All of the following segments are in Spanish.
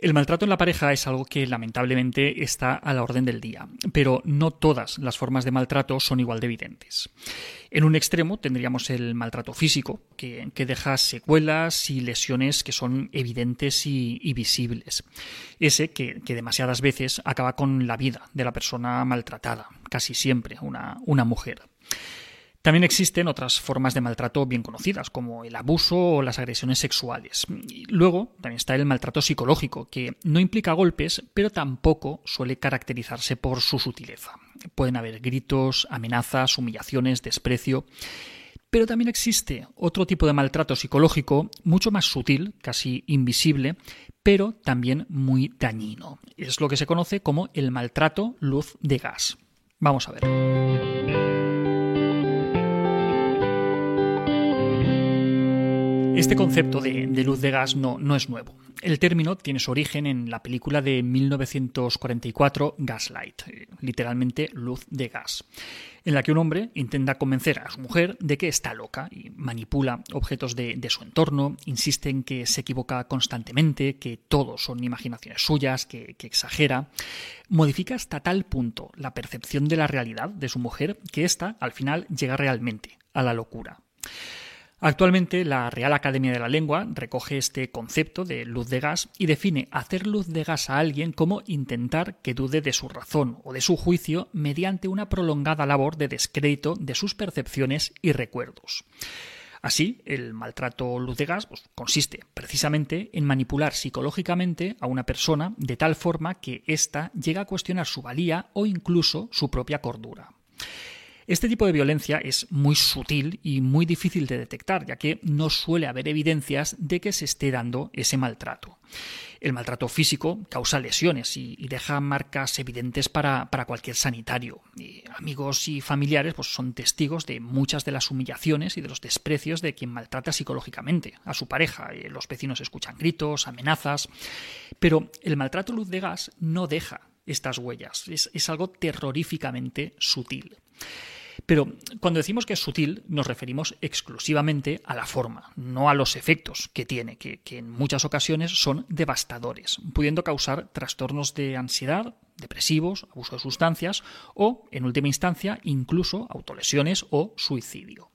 El maltrato en la pareja es algo que lamentablemente está a la orden del día, pero no todas las formas de maltrato son igual de evidentes. En un extremo tendríamos el maltrato físico, que, deja secuelas y lesiones que son evidentes y, visibles. Ese que, demasiadas veces acaba con la vida de la persona maltratada, casi siempre una mujer. También existen otras formas de maltrato bien conocidas, como el abuso o las agresiones sexuales. luego también está el maltrato psicológico, que no implica golpes, pero tampoco suele caracterizarse por su sutileza. Pueden haber gritos, amenazas, humillaciones, desprecio. Pero también existe otro tipo de maltrato psicológico mucho más sutil, casi invisible, pero también muy dañino. Es lo que se conoce como el maltrato luz de gas. Vamos a ver. Este concepto de, luz de gas no, es nuevo. El término tiene su origen en la película de 1944 Gaslight, eh, literalmente luz de gas, en la que un hombre intenta convencer a su mujer de que está loca y manipula objetos de, su entorno, insiste en que se equivoca constantemente, que todo son imaginaciones suyas, que, que exagera, modifica hasta tal punto la percepción de la realidad de su mujer que ésta al final llega realmente a la locura. Actualmente la Real Academia de la Lengua recoge este concepto de luz de gas y define hacer luz de gas a alguien como intentar que dude de su razón o de su juicio mediante una prolongada labor de descrédito de sus percepciones y recuerdos. Así, el maltrato luz de gas pues, consiste precisamente en manipular psicológicamente a una persona de tal forma que ésta llega a cuestionar su valía o incluso su propia cordura. Este tipo de violencia es muy sutil y muy difícil de detectar, ya que no suele haber evidencias de que se esté dando ese maltrato. El maltrato físico causa lesiones y, deja marcas evidentes para, cualquier sanitario. amigos y familiares pues, son testigos de muchas de las humillaciones y de los desprecios de quien maltrata psicológicamente a su pareja. Eh, los vecinos escuchan gritos, amenazas. Pero el maltrato luz de gas no deja estas huellas. es algo terroríficamente sutil. Pero cuando decimos que es sutil, nos referimos exclusivamente a la forma, no a los efectos que tiene, que, en muchas ocasiones son devastadores, pudiendo causar trastornos de ansiedad, depresivos, abuso de sustancias o, en última instancia, incluso autolesiones o suicidio.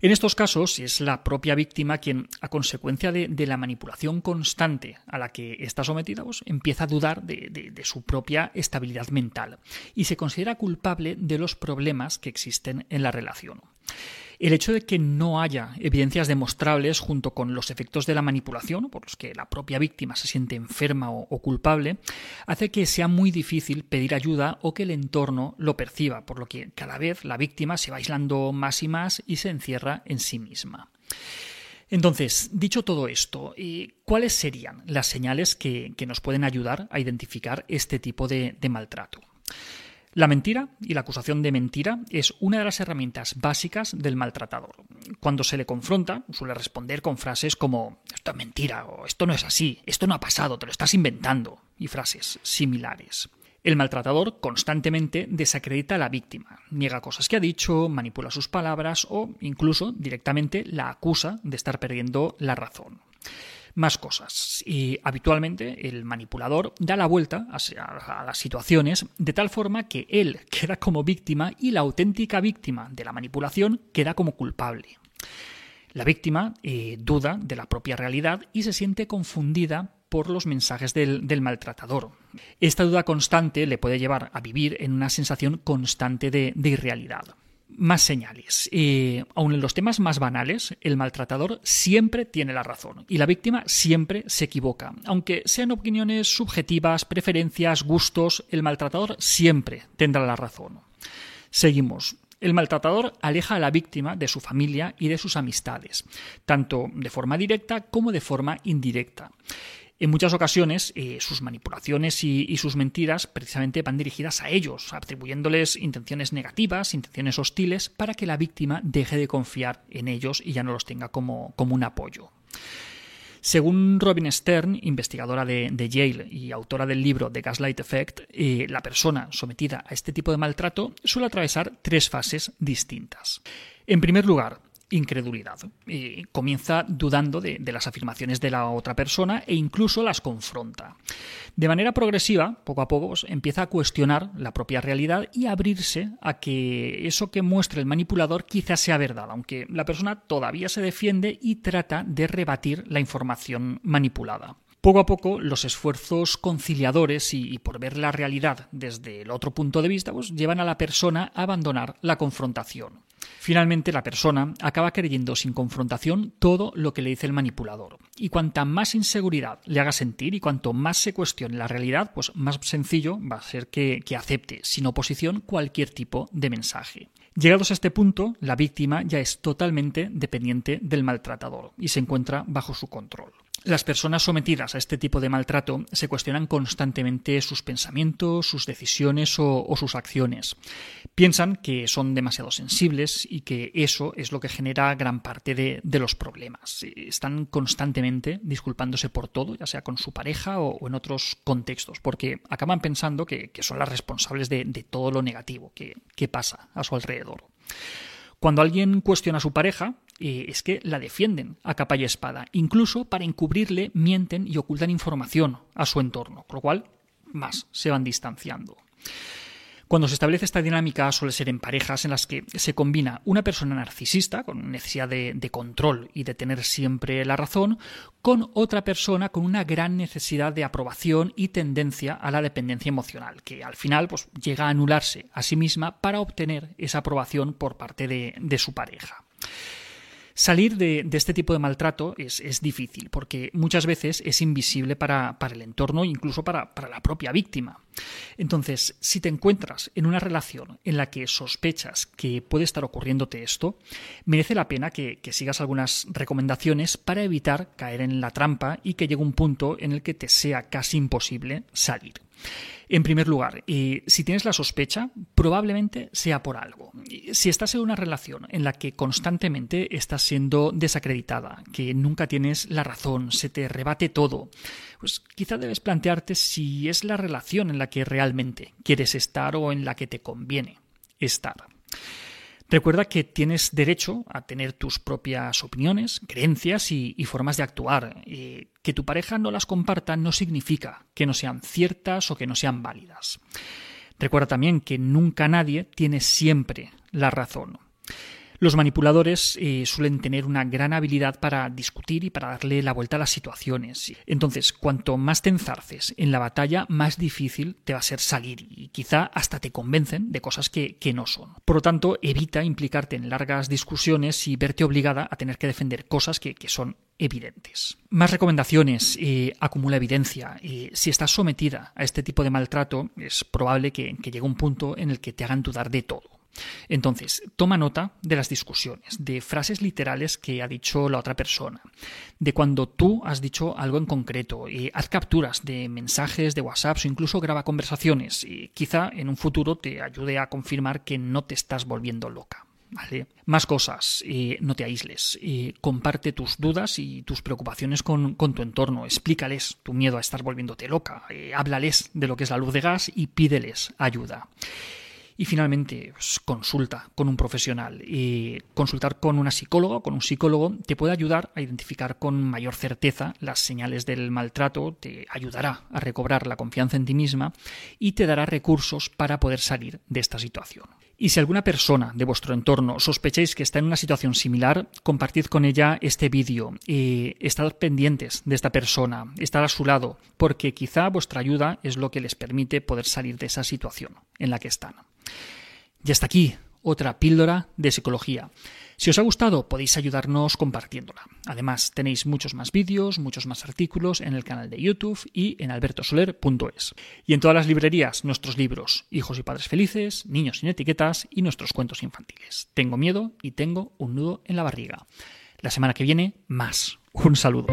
En estos casos es la propia víctima quien, a consecuencia de, la manipulación constante a la que está sometida, pues, empieza a dudar de, su propia estabilidad mental y se considera culpable de los problemas que existen en la relación. El hecho de que no haya evidencias demostrables junto con los efectos de la manipulación, por los que la propia víctima se siente enferma o, culpable, hace que sea muy difícil pedir ayuda o que el entorno lo perciba, por lo que cada vez la víctima se va aislando más y más y se encierra en sí misma. Entonces, dicho todo esto, ¿cuáles serían las señales que, nos pueden ayudar a identificar este tipo de maltrato? La mentira y la acusación de mentira es una de las herramientas básicas del maltratador. Cuando se le confronta, suele responder con frases como esto es mentira esto no es así, esto no ha pasado, te lo estás inventando y frases similares. El maltratador constantemente desacredita a la víctima, niega cosas que ha dicho, manipula sus palabras o incluso directamente la acusa de estar perdiendo la razón más cosas. Y habitualmente el manipulador da la vuelta a, las situaciones de tal forma que él queda como víctima y la auténtica víctima de la manipulación queda como culpable. La víctima eh, duda de la propia realidad y se siente confundida por los mensajes del, maltratador. Esta duda constante le puede llevar a vivir en una sensación constante de irrealidad más señales. Eh, aun en los temas más banales, el maltratador siempre tiene la razón y la víctima siempre se equivoca. Aunque sean opiniones subjetivas, preferencias, gustos, el maltratador siempre tendrá la razón. Seguimos. El maltratador aleja a la víctima de su familia y de sus amistades, tanto de forma directa como de forma indirecta. En muchas ocasiones, eh, sus manipulaciones y, sus mentiras precisamente van dirigidas a ellos, atribuyéndoles intenciones negativas, intenciones hostiles, para que la víctima deje de confiar en ellos y ya no los tenga como, un apoyo. Según Robin Stern, investigadora de, Yale y autora del libro The Gaslight Effect, eh, la persona sometida a este tipo de maltrato suele atravesar tres fases distintas. En primer lugar, incredulidad. Y comienza dudando de, de, las afirmaciones de la otra persona e incluso las confronta. De manera progresiva, poco a poco, pues, empieza a cuestionar la propia realidad y a abrirse a que eso que muestra el manipulador quizás sea verdad, aunque la persona todavía se defiende y trata de rebatir la información manipulada. Poco a poco, los esfuerzos conciliadores y, por ver la realidad desde el otro punto de vista, pues, llevan a la persona a abandonar la confrontación. Finalmente, la persona acaba creyendo sin confrontación todo lo que le dice el manipulador. Y cuanta más inseguridad le haga sentir y cuanto más se cuestione la realidad, pues más sencillo va a ser que, que acepte sin oposición cualquier tipo de mensaje. Llegados a este punto, la víctima ya es totalmente dependiente del maltratador y se encuentra bajo su control. Las personas sometidas a este tipo de maltrato se cuestionan constantemente sus pensamientos, sus decisiones o, sus acciones. Piensan que son demasiado sensibles y que eso es lo que genera gran parte de, los problemas. Están constantemente disculpándose por todo, ya sea con su pareja o, en otros contextos, porque acaban pensando que, son las responsables de, todo lo negativo que pasa a su alrededor. Cuando alguien cuestiona a su pareja, eh, es que la defienden a capa y espada. Incluso para encubrirle, mienten y ocultan información a su entorno, con lo cual más se van distanciando. Cuando se establece esta dinámica suele ser en parejas en las que se combina una persona narcisista con necesidad de, control y de tener siempre la razón con otra persona con una gran necesidad de aprobación y tendencia a la dependencia emocional, que al final pues, llega a anularse a sí misma para obtener esa aprobación por parte de su pareja. Salir de, este tipo de maltrato es, difícil porque muchas veces es invisible para, el entorno incluso para, la propia víctima. Entonces, si te encuentras en una relación en la que sospechas que puede estar ocurriéndote esto, merece la pena que, que sigas algunas recomendaciones para evitar caer en la trampa y que llegue un punto en el que te sea casi imposible salir. En primer lugar, si tienes la sospecha, probablemente sea por algo. Si estás en una relación en la que constantemente estás siendo desacreditada, que nunca tienes la razón, se te rebate todo, pues quizá debes plantearte si es la relación en la que realmente quieres estar o en la que te conviene estar. Recuerda que tienes derecho a tener tus propias opiniones, creencias y, formas de actuar. que tu pareja no las comparta no significa que no sean ciertas o que no sean válidas. Recuerda también que nunca nadie tiene siempre la razón. Los manipuladores eh, suelen tener una gran habilidad para discutir y para darle la vuelta a las situaciones. Entonces, cuanto más te enzarces en la batalla, más difícil te va a ser salir y quizá hasta te convencen de cosas que, no son. Por lo tanto, evita implicarte en largas discusiones y verte obligada a tener que defender cosas que, son evidentes. Más recomendaciones. Eh, acumula evidencia. Eh, si estás sometida a este tipo de maltrato, es probable que llegue un punto en el que te hagan dudar de todo. Entonces, toma nota de las discusiones, de frases literales que ha dicho la otra persona, de cuando tú has dicho algo en concreto, y haz capturas de mensajes de WhatsApp o incluso graba conversaciones y quizá en un futuro te ayude a confirmar que no te estás volviendo loca. Más cosas, no te aísles, comparte tus dudas y tus preocupaciones con, tu entorno, explícales tu miedo a estar volviéndote loca, háblales de lo que es la luz de gas y pídeles ayuda. Y finalmente, pues, consulta con un profesional. Y consultar con una psicóloga o con un psicólogo te puede ayudar a identificar con mayor certeza las señales del maltrato, te ayudará a recobrar la confianza en ti misma y te dará recursos para poder salir de esta situación. Y si alguna persona de vuestro entorno sospecháis que está en una situación similar, compartid con ella este vídeo y estad pendientes de esta persona, estad a su lado, porque quizá vuestra ayuda es lo que les permite poder salir de esa situación en la que están. Y hasta aquí otra píldora de psicología. Si os ha gustado podéis ayudarnos compartiéndola. Además tenéis muchos más vídeos, muchos más artículos en el canal de YouTube y en albertosoler.es. Y en todas las librerías nuestros libros Hijos y Padres Felices, Niños sin Etiquetas y nuestros cuentos infantiles. Tengo miedo y tengo un nudo en la barriga. La semana que viene, más. Un saludo.